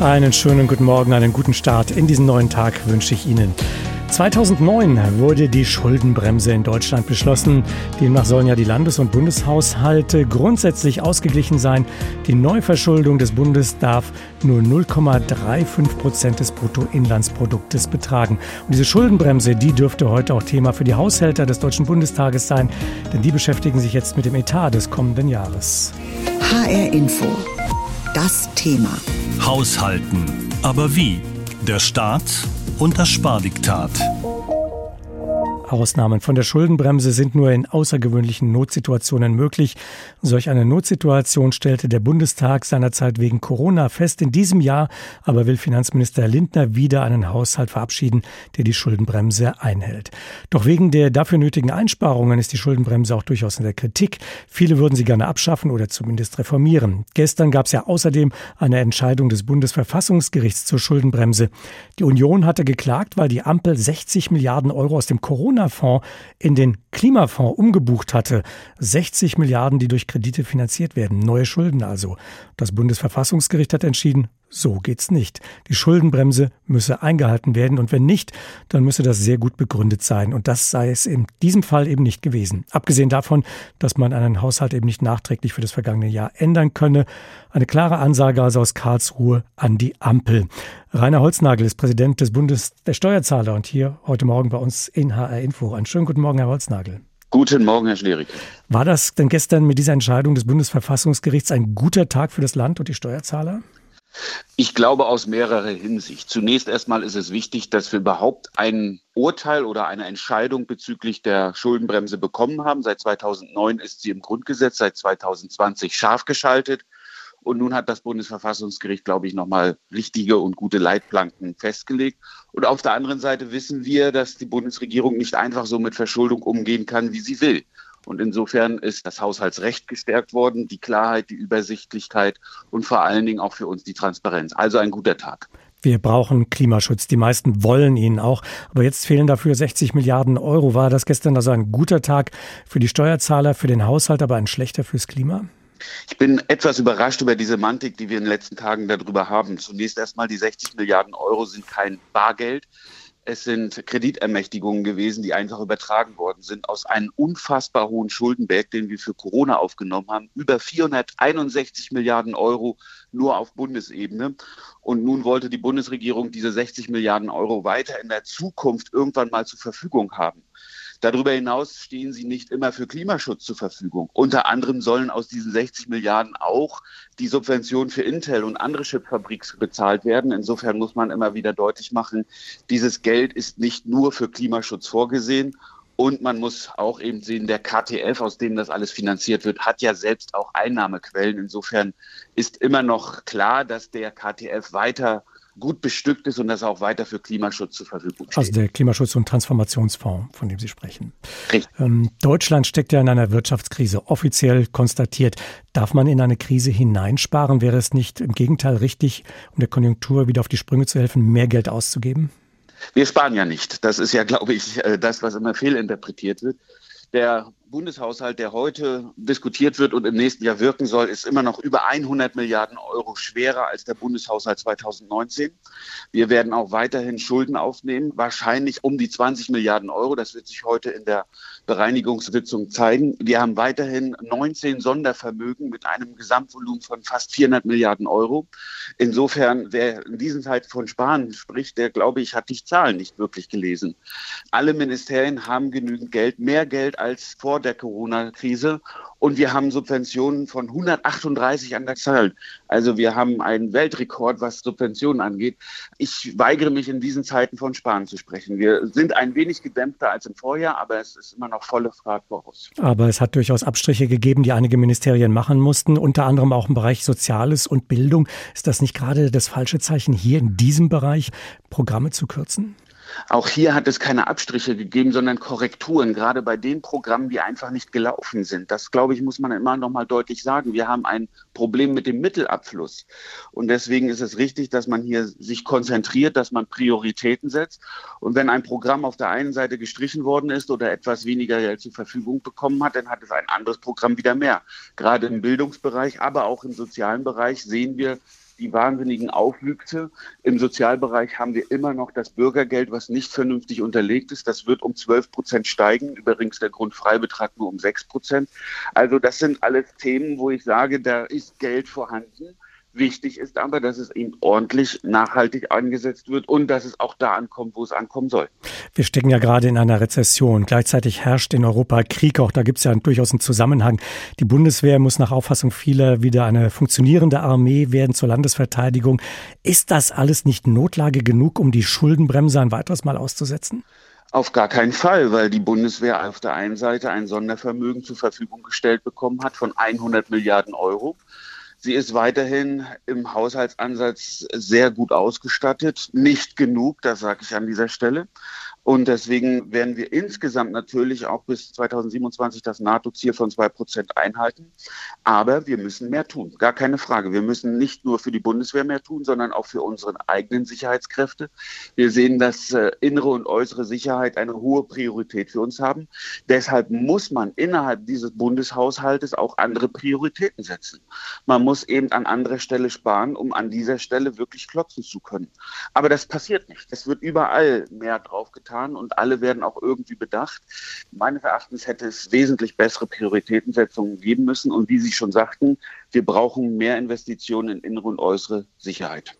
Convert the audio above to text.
Einen schönen guten Morgen, einen guten Start in diesen neuen Tag wünsche ich Ihnen. 2009 wurde die Schuldenbremse in Deutschland beschlossen. Demnach sollen ja die Landes- und Bundeshaushalte grundsätzlich ausgeglichen sein. Die Neuverschuldung des Bundes darf nur 0,35 Prozent des Bruttoinlandsproduktes betragen. Und diese Schuldenbremse, die dürfte heute auch Thema für die Haushälter des Deutschen Bundestages sein, denn die beschäftigen sich jetzt mit dem Etat des kommenden Jahres. HR Info. Das Thema. Haushalten. Aber wie? Der Staat und das Spardiktat. Ausnahmen von der Schuldenbremse sind nur in außergewöhnlichen Notsituationen möglich. Solch eine Notsituation stellte der Bundestag seinerzeit wegen Corona fest. In diesem Jahr aber will Finanzminister Lindner wieder einen Haushalt verabschieden, der die Schuldenbremse einhält. Doch wegen der dafür nötigen Einsparungen ist die Schuldenbremse auch durchaus in der Kritik. Viele würden sie gerne abschaffen oder zumindest reformieren. Gestern gab es ja außerdem eine Entscheidung des Bundesverfassungsgerichts zur Schuldenbremse. Die Union hatte geklagt, weil die Ampel 60 Milliarden Euro aus dem Corona Corona-Fonds in den Klimafonds umgebucht hatte. 60 Milliarden, die durch Kredite finanziert werden. Neue Schulden also. Das Bundesverfassungsgericht hat entschieden, so geht's nicht. Die Schuldenbremse müsse eingehalten werden und wenn nicht, dann müsse das sehr gut begründet sein. Und das sei es in diesem Fall eben nicht gewesen. Abgesehen davon, dass man einen Haushalt eben nicht nachträglich für das vergangene Jahr ändern könne. Eine klare Ansage also aus Karlsruhe an die Ampel. Rainer Holznagel ist Präsident des Bundes der Steuerzahler und hier heute Morgen bei uns in HR Info. Einen schönen guten Morgen, Herr Holznagel. Guten Morgen, Herr Schlerik. War das denn gestern mit dieser Entscheidung des Bundesverfassungsgerichts ein guter Tag für das Land und die Steuerzahler? Ich glaube aus mehrerer Hinsicht. Zunächst erstmal ist es wichtig, dass wir überhaupt ein Urteil oder eine Entscheidung bezüglich der Schuldenbremse bekommen haben. Seit 2009 ist sie im Grundgesetz, seit 2020 scharf geschaltet. Und nun hat das Bundesverfassungsgericht, glaube ich, nochmal richtige und gute Leitplanken festgelegt. Und auf der anderen Seite wissen wir, dass die Bundesregierung nicht einfach so mit Verschuldung umgehen kann, wie sie will. Und insofern ist das Haushaltsrecht gestärkt worden, die Klarheit, die Übersichtlichkeit und vor allen Dingen auch für uns die Transparenz. Also ein guter Tag. Wir brauchen Klimaschutz. Die meisten wollen ihn auch. Aber jetzt fehlen dafür 60 Milliarden Euro. War das gestern also ein guter Tag für die Steuerzahler, für den Haushalt, aber ein schlechter fürs Klima? Ich bin etwas überrascht über diese Mantik, die wir in den letzten Tagen darüber haben. Zunächst erstmal, die 60 Milliarden Euro sind kein Bargeld. Es sind Kreditermächtigungen gewesen, die einfach übertragen worden sind aus einem unfassbar hohen Schuldenberg, den wir für Corona aufgenommen haben. Über 461 Milliarden Euro nur auf Bundesebene. Und nun wollte die Bundesregierung diese 60 Milliarden Euro weiter in der Zukunft irgendwann mal zur Verfügung haben. Darüber hinaus stehen sie nicht immer für Klimaschutz zur Verfügung. Unter anderem sollen aus diesen 60 Milliarden auch die Subventionen für Intel und andere Chipfabriks bezahlt werden. Insofern muss man immer wieder deutlich machen, dieses Geld ist nicht nur für Klimaschutz vorgesehen. Und man muss auch eben sehen, der KTF, aus dem das alles finanziert wird, hat ja selbst auch Einnahmequellen. Insofern ist immer noch klar, dass der KTF weiter gut bestückt ist und das auch weiter für Klimaschutz zur Verfügung steht. Also der Klimaschutz- und Transformationsfonds, von dem Sie sprechen. Ähm, Deutschland steckt ja in einer Wirtschaftskrise, offiziell konstatiert. Darf man in eine Krise hineinsparen? Wäre es nicht im Gegenteil richtig, um der Konjunktur wieder auf die Sprünge zu helfen, mehr Geld auszugeben? Wir sparen ja nicht. Das ist ja, glaube ich, äh, das, was immer fehlinterpretiert wird. Der Bundeshaushalt, der heute diskutiert wird und im nächsten Jahr wirken soll, ist immer noch über 100 Milliarden Euro schwerer als der Bundeshaushalt 2019. Wir werden auch weiterhin Schulden aufnehmen, wahrscheinlich um die 20 Milliarden Euro. Das wird sich heute in der Bereinigungssitzung zeigen. Wir haben weiterhin 19 Sondervermögen mit einem Gesamtvolumen von fast 400 Milliarden Euro. Insofern, wer in diesen Zeit von Sparen spricht, der, glaube ich, hat die Zahlen nicht wirklich gelesen. Alle Ministerien haben genügend Geld, mehr Geld als vor der Corona-Krise. Und wir haben Subventionen von 138 an der Zahl. Also wir haben einen Weltrekord, was Subventionen angeht. Ich weigere mich in diesen Zeiten von Sparen zu sprechen. Wir sind ein wenig gedämpfter als im Vorjahr, aber es ist immer noch volle Fahrt voraus. Aber es hat durchaus Abstriche gegeben, die einige Ministerien machen mussten, unter anderem auch im Bereich Soziales und Bildung. Ist das nicht gerade das falsche Zeichen, hier in diesem Bereich Programme zu kürzen? Auch hier hat es keine Abstriche gegeben, sondern Korrekturen, gerade bei den Programmen, die einfach nicht gelaufen sind. Das, glaube ich, muss man immer noch mal deutlich sagen. Wir haben ein Problem mit dem Mittelabfluss. Und deswegen ist es richtig, dass man hier sich konzentriert, dass man Prioritäten setzt. Und wenn ein Programm auf der einen Seite gestrichen worden ist oder etwas weniger Geld zur Verfügung bekommen hat, dann hat es ein anderes Programm wieder mehr. Gerade im Bildungsbereich, aber auch im sozialen Bereich sehen wir, die wahnsinnigen Aufwüchse. Im Sozialbereich haben wir immer noch das Bürgergeld, was nicht vernünftig unterlegt ist. Das wird um 12 Prozent steigen, übrigens der Grundfreibetrag nur um 6 Prozent. Also das sind alles Themen, wo ich sage, da ist Geld vorhanden. Wichtig ist aber, dass es eben ordentlich nachhaltig eingesetzt wird und dass es auch da ankommt, wo es ankommen soll. Wir stecken ja gerade in einer Rezession. Gleichzeitig herrscht in Europa Krieg. Auch da gibt es ja durchaus einen Zusammenhang. Die Bundeswehr muss nach Auffassung vieler wieder eine funktionierende Armee werden zur Landesverteidigung. Ist das alles nicht Notlage genug, um die Schuldenbremse ein weiteres Mal auszusetzen? Auf gar keinen Fall, weil die Bundeswehr auf der einen Seite ein Sondervermögen zur Verfügung gestellt bekommen hat von 100 Milliarden Euro. Sie ist weiterhin im Haushaltsansatz sehr gut ausgestattet. Nicht genug, das sage ich an dieser Stelle. Und deswegen werden wir insgesamt natürlich auch bis 2027 das NATO-Ziel von zwei Prozent einhalten. Aber wir müssen mehr tun. Gar keine Frage. Wir müssen nicht nur für die Bundeswehr mehr tun, sondern auch für unsere eigenen Sicherheitskräfte. Wir sehen, dass äh, innere und äußere Sicherheit eine hohe Priorität für uns haben. Deshalb muss man innerhalb dieses Bundeshaushaltes auch andere Prioritäten setzen. Man muss eben an anderer Stelle sparen, um an dieser Stelle wirklich klotzen zu können. Aber das passiert nicht. Es wird überall mehr drauf getan getan und alle werden auch irgendwie bedacht. Meines Erachtens hätte es wesentlich bessere Prioritätensetzungen geben müssen. Und wie Sie schon sagten, wir brauchen mehr Investitionen in innere und äußere Sicherheit.